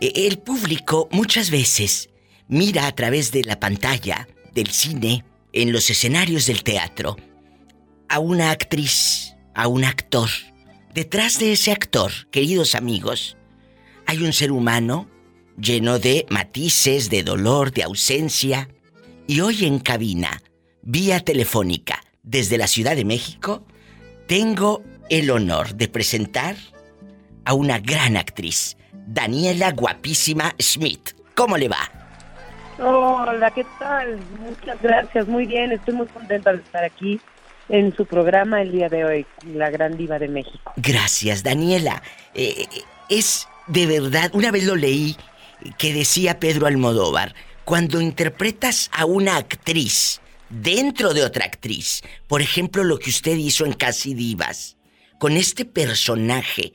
e, el público muchas veces mira a través de la pantalla del cine, en los escenarios del teatro, a una actriz, a un actor. Detrás de ese actor, queridos amigos, hay un ser humano lleno de matices, de dolor, de ausencia. Y hoy en cabina, vía telefónica, desde la Ciudad de México, tengo el honor de presentar a una gran actriz, Daniela Guapísima Smith. ¿Cómo le va? Hola, ¿qué tal? Muchas gracias, muy bien, estoy muy contenta de estar aquí en su programa el día de hoy, La Gran Diva de México. Gracias, Daniela. Eh, es de verdad, una vez lo leí que decía Pedro Almodóvar, cuando interpretas a una actriz dentro de otra actriz, por ejemplo lo que usted hizo en Casi Divas, con este personaje,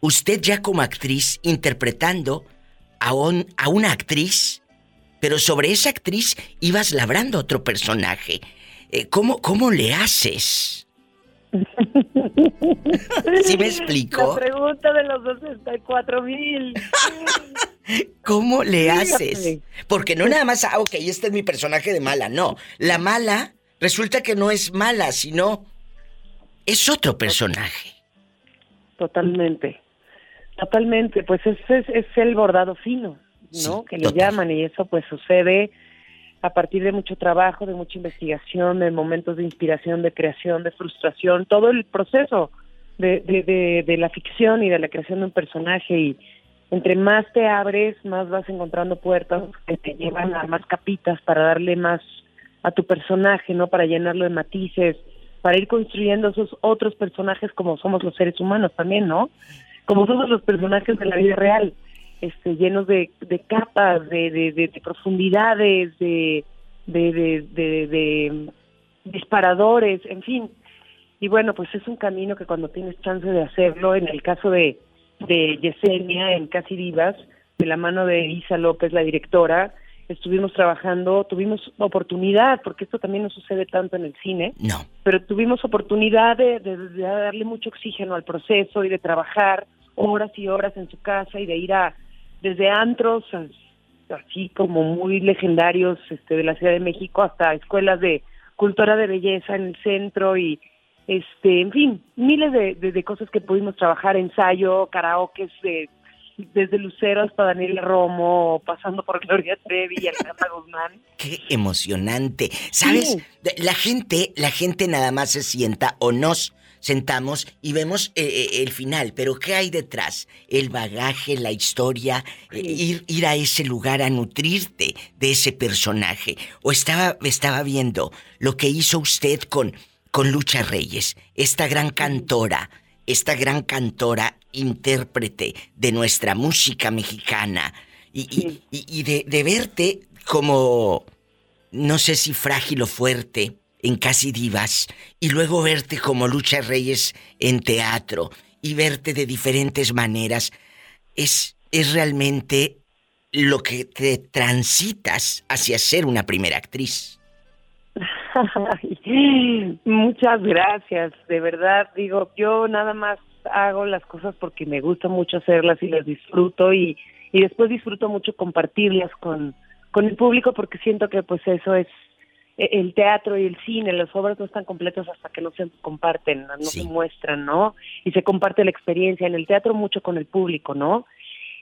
usted ya como actriz interpretando a, a una actriz, pero sobre esa actriz ibas labrando otro personaje. Eh, ¿cómo, ¿Cómo le haces? ¿Sí me explico? La pregunta de los 64 mil. ¿Cómo le haces? Porque no nada más, ah, ok, este es mi personaje de mala, no. La mala resulta que no es mala, sino es otro personaje. Totalmente. Totalmente, pues es, es, el bordado fino, ¿no? que le llaman y eso pues sucede a partir de mucho trabajo, de mucha investigación, de momentos de inspiración, de creación, de frustración, todo el proceso de, de, de la ficción y de la creación de un personaje y entre más te abres, más vas encontrando puertas que te llevan a más capitas para darle más a tu personaje, ¿no? Para llenarlo de matices, para ir construyendo esos otros personajes como somos los seres humanos también, ¿no? Como somos los personajes de la vida real, este, llenos de, de capas, de, de, de, profundidades, de, de, de, de disparadores, en fin. Y bueno, pues es un camino que cuando tienes chance de hacerlo, en el caso de de Yesenia en Casi Divas, de la mano de Isa López, la directora, estuvimos trabajando, tuvimos oportunidad, porque esto también no sucede tanto en el cine, no. pero tuvimos oportunidad de, darle mucho oxígeno al proceso y de trabajar horas y horas en su casa y de ir a desde antros así como muy legendarios este de la Ciudad de México hasta escuelas de cultura de belleza en el centro y este, en fin, miles de, de, cosas que pudimos trabajar, ensayo, karaoke, de, desde Lucero hasta Daniela Romo, pasando por Gloria Trevi y Alejandra Guzmán. Qué emocionante. ¿Sabes? La gente, la gente nada más se sienta o nos sentamos y vemos eh, eh, el final, pero ¿qué hay detrás? El bagaje, la historia, eh, ir, ir a ese lugar a nutrirte de ese personaje. O estaba, estaba viendo lo que hizo usted con con Lucha Reyes, esta gran cantora, esta gran cantora, intérprete de nuestra música mexicana, y, de, verte como, no sé si frágil o fuerte, en Casi Divas, y luego verte como Lucha Reyes en teatro, y verte de diferentes maneras, es, es realmente lo que te transitas hacia ser una primera actriz. Muchas gracias, de verdad, digo, yo nada más hago las cosas porque me gusta mucho hacerlas y las disfruto y, y después disfruto mucho compartirlas con, con el público porque siento que pues eso es el teatro y el cine, las obras no están completas hasta que no se comparten, no se muestran, ¿no? Y se comparte la experiencia en el teatro mucho con el público, ¿no?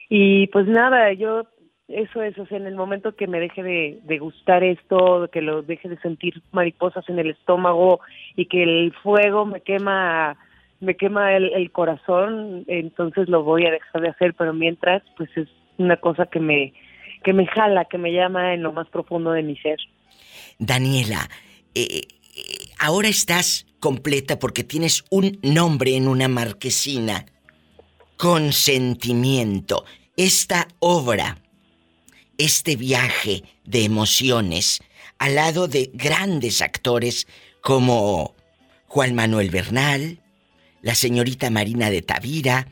Y pues nada, yo eso es, o sea, en el momento que me deje de, de, gustar esto, que lo deje de sentir mariposas en el estómago y que el fuego me quema, me quema el, el corazón, entonces lo voy a dejar de hacer, pero mientras, pues es una cosa que me, que me jala, que me llama en lo más profundo de mi ser. Daniela, eh, eh ahora estás completa porque tienes un nombre en una marquesina. Consentimiento. Esta obra este viaje de emociones al lado de grandes actores como Juan Manuel Bernal, la señorita Marina de Tavira,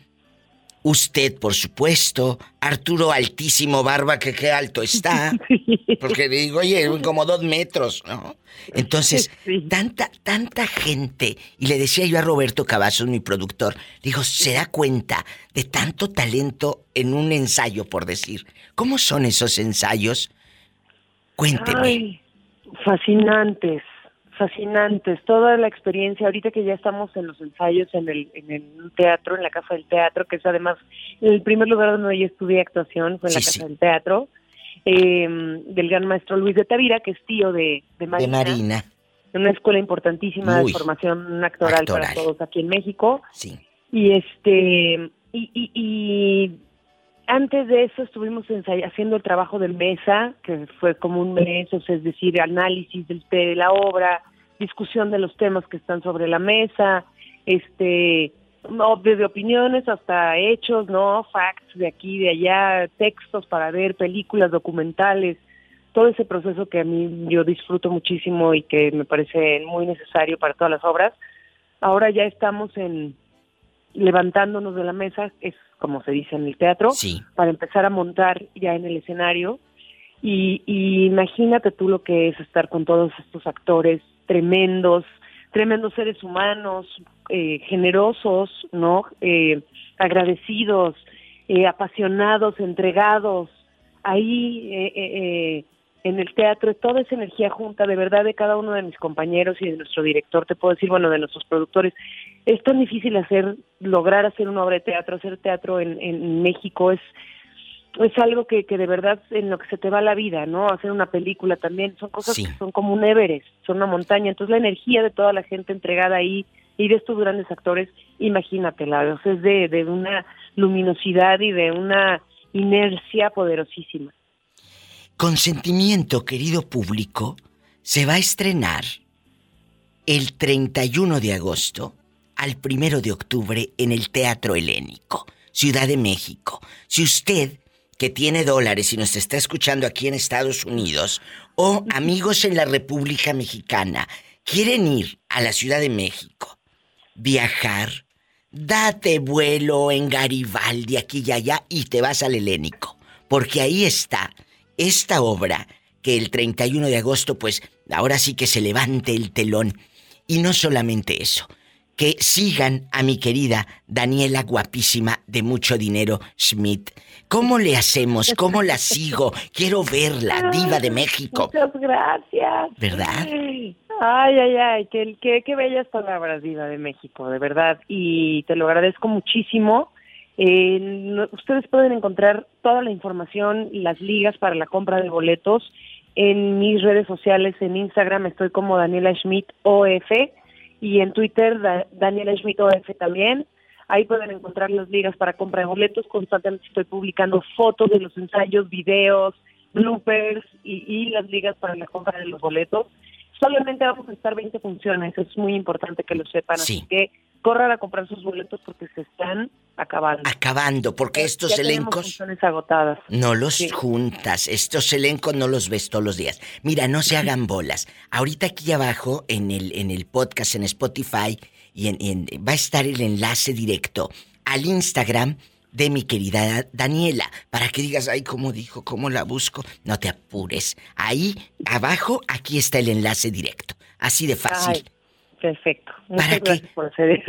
Usted, por supuesto. Arturo, altísimo, barba, que qué alto está. Porque digo, oye, como dos metros, ¿no? Entonces, tanta, tanta gente. Y le decía yo a Roberto Cavazos, mi productor, digo, se da cuenta de tanto talento en un ensayo, por decir. ¿Cómo son esos ensayos? Cuénteme. fascinantes fascinantes, toda la experiencia, ahorita que ya estamos en los ensayos en el, en el teatro, en la Casa del Teatro, que es además el primer lugar donde yo estudié actuación, fue en la Casa del Teatro, eh, del gran maestro Luis de Tavira, que es tío de, de Marina. De Marina. Una escuela importantísima de formación actoral, para todos aquí en México. Sí. Y este, y, y, y antes de eso estuvimos haciendo el trabajo del mesa, que fue como un mes, es decir, análisis del, de la obra, discusión de los temas que están sobre la mesa, este, desde opiniones hasta hechos, ¿no? Facts de aquí, de allá, textos para ver, películas, documentales, todo ese proceso que a mí yo disfruto muchísimo y que me parece muy necesario para todas las obras. Ahora ya estamos en levantándonos de la mesa, es como se dice en el teatro, para empezar a montar ya en el escenario. Y, imagínate tú lo que es estar con todos estos actores tremendos, tremendos seres humanos, eh, generosos, ¿no? Eh, agradecidos, eh, apasionados, entregados, ahí eh, en el teatro, toda esa energía junta, de verdad, de cada uno de mis compañeros y de nuestro director, te puedo decir, bueno, de nuestros productores, es tan difícil hacer, lograr hacer una obra de teatro, hacer teatro en, en México es es algo que, que de verdad en lo que se te va la vida, ¿no? Hacer una película también, son cosas que son como un Everest, son una montaña, entonces la energía de toda la gente entregada ahí y de estos grandes actores, imagínatela, o sea, es de, de una luminosidad y de una inercia poderosísima. Consentimiento, querido público, se va a estrenar el 31 de agosto al 1 de octubre en el Teatro Helénico, Ciudad de México. Si usted, que tiene dólares y nos está escuchando aquí en Estados Unidos, o amigos en la República Mexicana, quieren ir a la Ciudad de México, viajar, date vuelo en Garibaldi, aquí y allá, y te vas al Helénico, porque ahí está esta obra que el 31 de agosto, pues ahora sí que se levante el telón. Y no solamente eso, que sigan a mi querida Daniela guapísima de mucho dinero Schmidt. ¿Cómo le hacemos? ¿Cómo la sigo? Quiero verla, diva de México. Muchas gracias. ¿Verdad? Ay, ay, ay, qué, qué, qué bellas palabras, diva de México, de verdad. Y te lo agradezco muchísimo. Eh, ustedes pueden encontrar toda la información las ligas para la compra de boletos en mis redes sociales. En Instagram estoy como Daniela Schmidt OF y en Twitter Daniela Schmidt OF también. Ahí pueden encontrar las ligas para compra de boletos. Constantemente estoy publicando fotos de los ensayos, videos, bloopers y, y las ligas para la compra de los boletos. Solamente vamos a estar 20 funciones, es muy importante que lo sepan. Así que corran a comprar sus boletos porque se están acabando. Acabando, porque estos elencos agotadas. no los juntas, estos elencos no los ves todos los días. Mira, no se hagan bolas. Ahorita aquí abajo en el en el podcast en Spotify y en, va a estar el enlace directo al Instagram de mi querida Daniela, para que digas, ay, ¿cómo dijo? ¿Cómo la busco? No te apures. Ahí, abajo, aquí está el enlace directo. Así de fácil. Perfecto. ¿Para qué?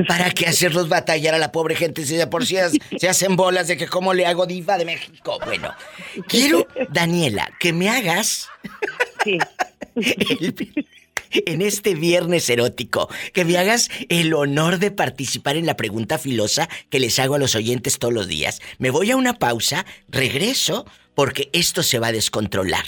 ¿Para qué hacerlos batallar a la pobre gente si de por sí se hacen bolas de que cómo le hago diva de México? Bueno, quiero, Daniela, que me hagas... Sí. en este viernes erótico, que me hagas el honor de participar en la pregunta filosa que les hago a los oyentes todos los días. Me voy a una pausa, regreso, porque esto se va a descontrolar.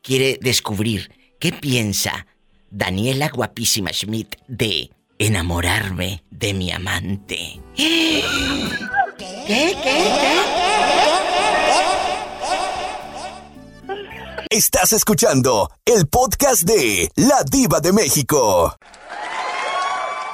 Quiere descubrir qué piensa Daniela Guapísima Schmidt de enamorarme de mi amante. ¿Qué? ¿Qué? ¿Qué? Estás escuchando el podcast de La Diva de México.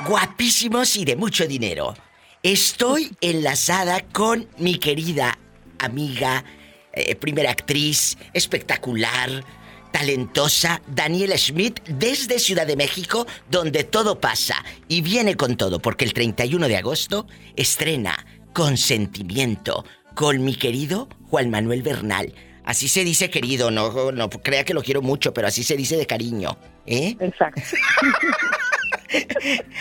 Guapísimos y de mucho dinero. Estoy enlazada con mi querida amiga, eh, primera actriz, espectacular, talentosa Daniela Schmidt desde Ciudad de México, donde todo pasa y viene con todo, porque el 31 de agosto estrena consentimiento con mi querido Juan Manuel Bernal. Así se dice querido, no, no crea que lo quiero mucho, pero así se dice de cariño, ¿eh? Exacto.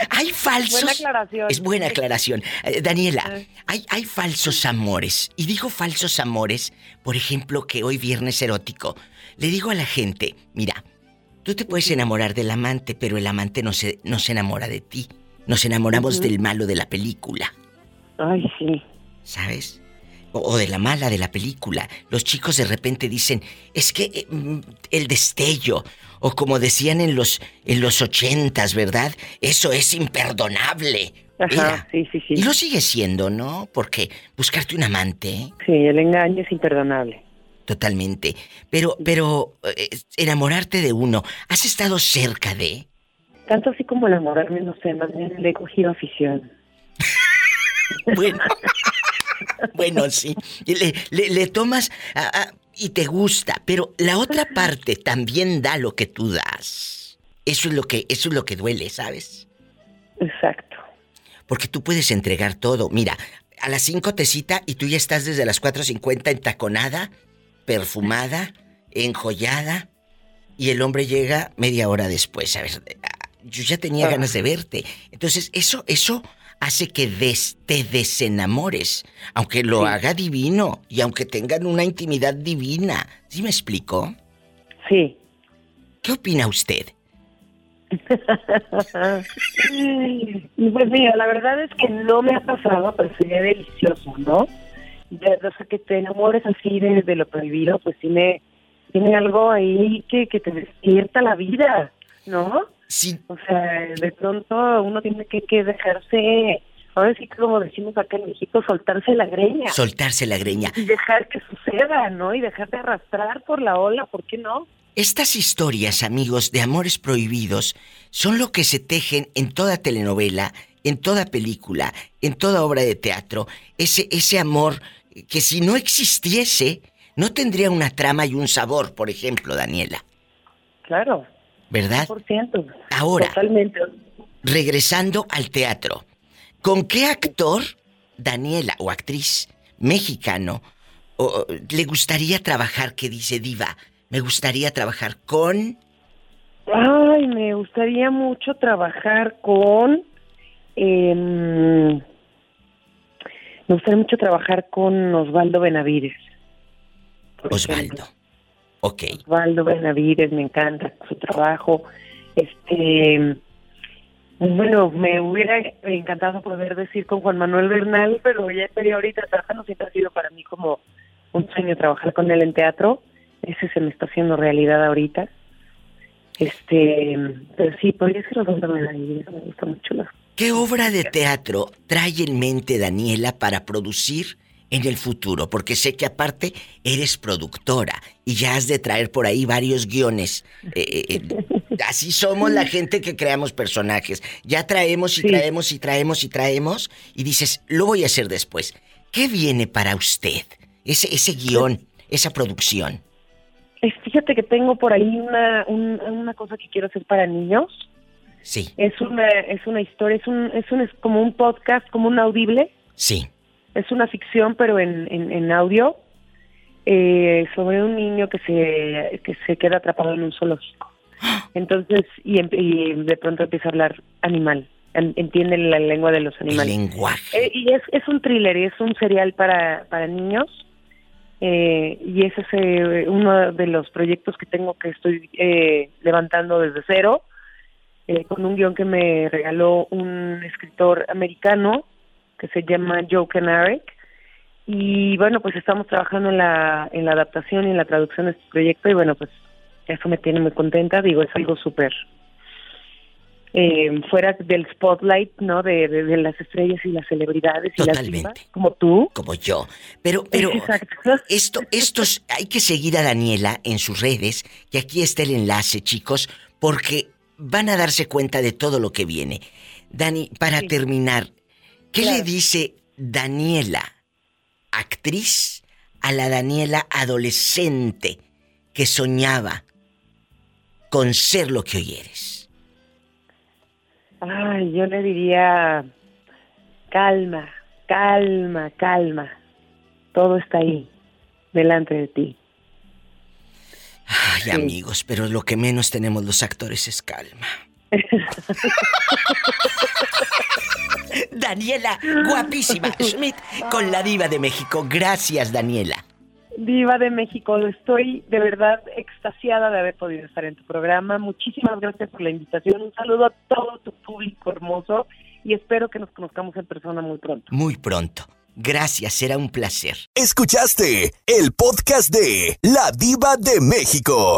hay falsos. Buena aclaración. Es buena aclaración. Eh, Daniela, hay, hay falsos amores. Y digo falsos amores, por ejemplo, que hoy viernes erótico. Le digo a la gente, mira, tú te puedes enamorar del amante, pero el amante no se, no se enamora de ti. Nos enamoramos del malo de la película. Ay, sí. ¿Sabes? O, de la mala de la película. Los chicos de repente dicen, es que eh, mm, el destello, o como decían en los en los ochentas, ¿verdad? Eso es imperdonable. Ajá, sí, sí, sí. Y lo sigue siendo, ¿no? Porque buscarte un amante. Sí, el engaño es imperdonable. Totalmente. Pero, pero, eh, enamorarte de uno, ¿has estado cerca de? Tanto así como enamorarme, no sé, más bien le he cogido afición. bueno. bueno, sí. Le, le, tomas y te gusta, pero la otra parte también da lo que tú das. Eso es lo que, eso es lo que duele, ¿sabes? Exacto. Porque tú puedes entregar todo. Mira, a las 5 te cita y tú ya estás desde las 4.50 entaconada, perfumada, enjollada, y el hombre llega media hora después. A ver, yo ya tenía ah. ganas de verte. Entonces, eso, eso hace que te desenamores, aunque lo haga divino y aunque tengan una intimidad divina. ¿Sí me explico? Sí. ¿Qué opina usted? pues mira, la verdad es que no me ha pasado, pero sería delicioso, ¿no? O sea, que te enamores así de, lo prohibido, pues tiene, tiene algo ahí que, que te despierta la vida, ¿no? Sí. O sea, de pronto uno tiene que, que dejarse, ahora sí que como decimos acá en México, soltarse la greña. Soltarse la greña. Y dejar que suceda, ¿no? Y dejarte arrastrar por la ola, ¿por qué no? Estas historias, amigos, de amores prohibidos, son lo que se tejen en toda telenovela, en toda película, en toda obra de teatro. Ese, ese amor que si no existiese, no tendría una trama y un sabor, por ejemplo, Daniela. Claro. ¿verdad? 100%. Ahora, Totalmente. regresando al teatro, ¿con qué actor, Daniela, o actriz mexicano, le gustaría trabajar, que dice Diva? Me gustaría trabajar con... Ay, me gustaría mucho trabajar con... Em, me gustaría mucho trabajar con Osvaldo Benavides. Osvaldo. Ok. Osvaldo Benavides, me encanta su trabajo. Este, bueno, me hubiera encantado poder decir con Juan Manuel Bernal, pero ya pero ahorita no siempre ha sido para mí como un sueño trabajar con él en teatro. Ese se me está haciendo realidad ahorita. Este, pero sí, podría ser Osvaldo Benavides, me gusta mucho. ¿Qué obra de teatro trae en mente Daniela para producir en el futuro? Porque sé que aparte eres productora y ya has de traer por ahí varios guiones. Eh, eh, eh, así somos la gente que creamos personajes. Ya traemos y traemos y traemos y traemos y dices, lo voy a hacer después. ¿Qué viene para usted? Ese, ese guion, esa producción. Fíjate que tengo por ahí una, una cosa que quiero hacer para niños. Sí. Es una, es una historia, es un, es un, es como un podcast, como un audible. Sí es una ficción, pero en, en, audio, eh, sobre un niño que se, que se queda atrapado en un zoológico. Entonces, y, de pronto empieza a hablar animal, entiende la lengua de los animales. lenguaje. Eh, y es, es un thriller, y es un serial para, para niños. Eh, y ese es uno de los proyectos que tengo que estoy levantando desde cero, con un guion que me regaló un escritor americano que se llama Joe Canaric. Y bueno, pues estamos trabajando en la, en la adaptación y en la traducción de este proyecto y bueno, pues eso me tiene muy contenta, digo, es algo súper eh, fuera del spotlight, ¿no? De, de, las estrellas y las celebridades y las como tú. Como yo. Pero, pero esto, estos, hay que seguir a Daniela en sus redes, que aquí está el enlace, chicos, porque van a darse cuenta de todo lo que viene. Dani, para terminar, ¿Qué le dice Daniela, actriz, a la Daniela adolescente que soñaba con ser lo que hoy eres? Ay, yo le diría calma, calma, calma. Todo está ahí, delante de ti. Ay, amigos, pero lo que menos tenemos los actores es calma. Daniela, guapísima, Schmidt, con la diva de México. Gracias, Daniela. Diva de México, estoy de verdad extasiada de haber podido estar en tu programa. Muchísimas gracias por la invitación. Un saludo a todo tu público hermoso y espero que nos conozcamos en persona muy pronto. Muy pronto. Gracias, será un placer. Escuchaste el podcast de La Diva de México.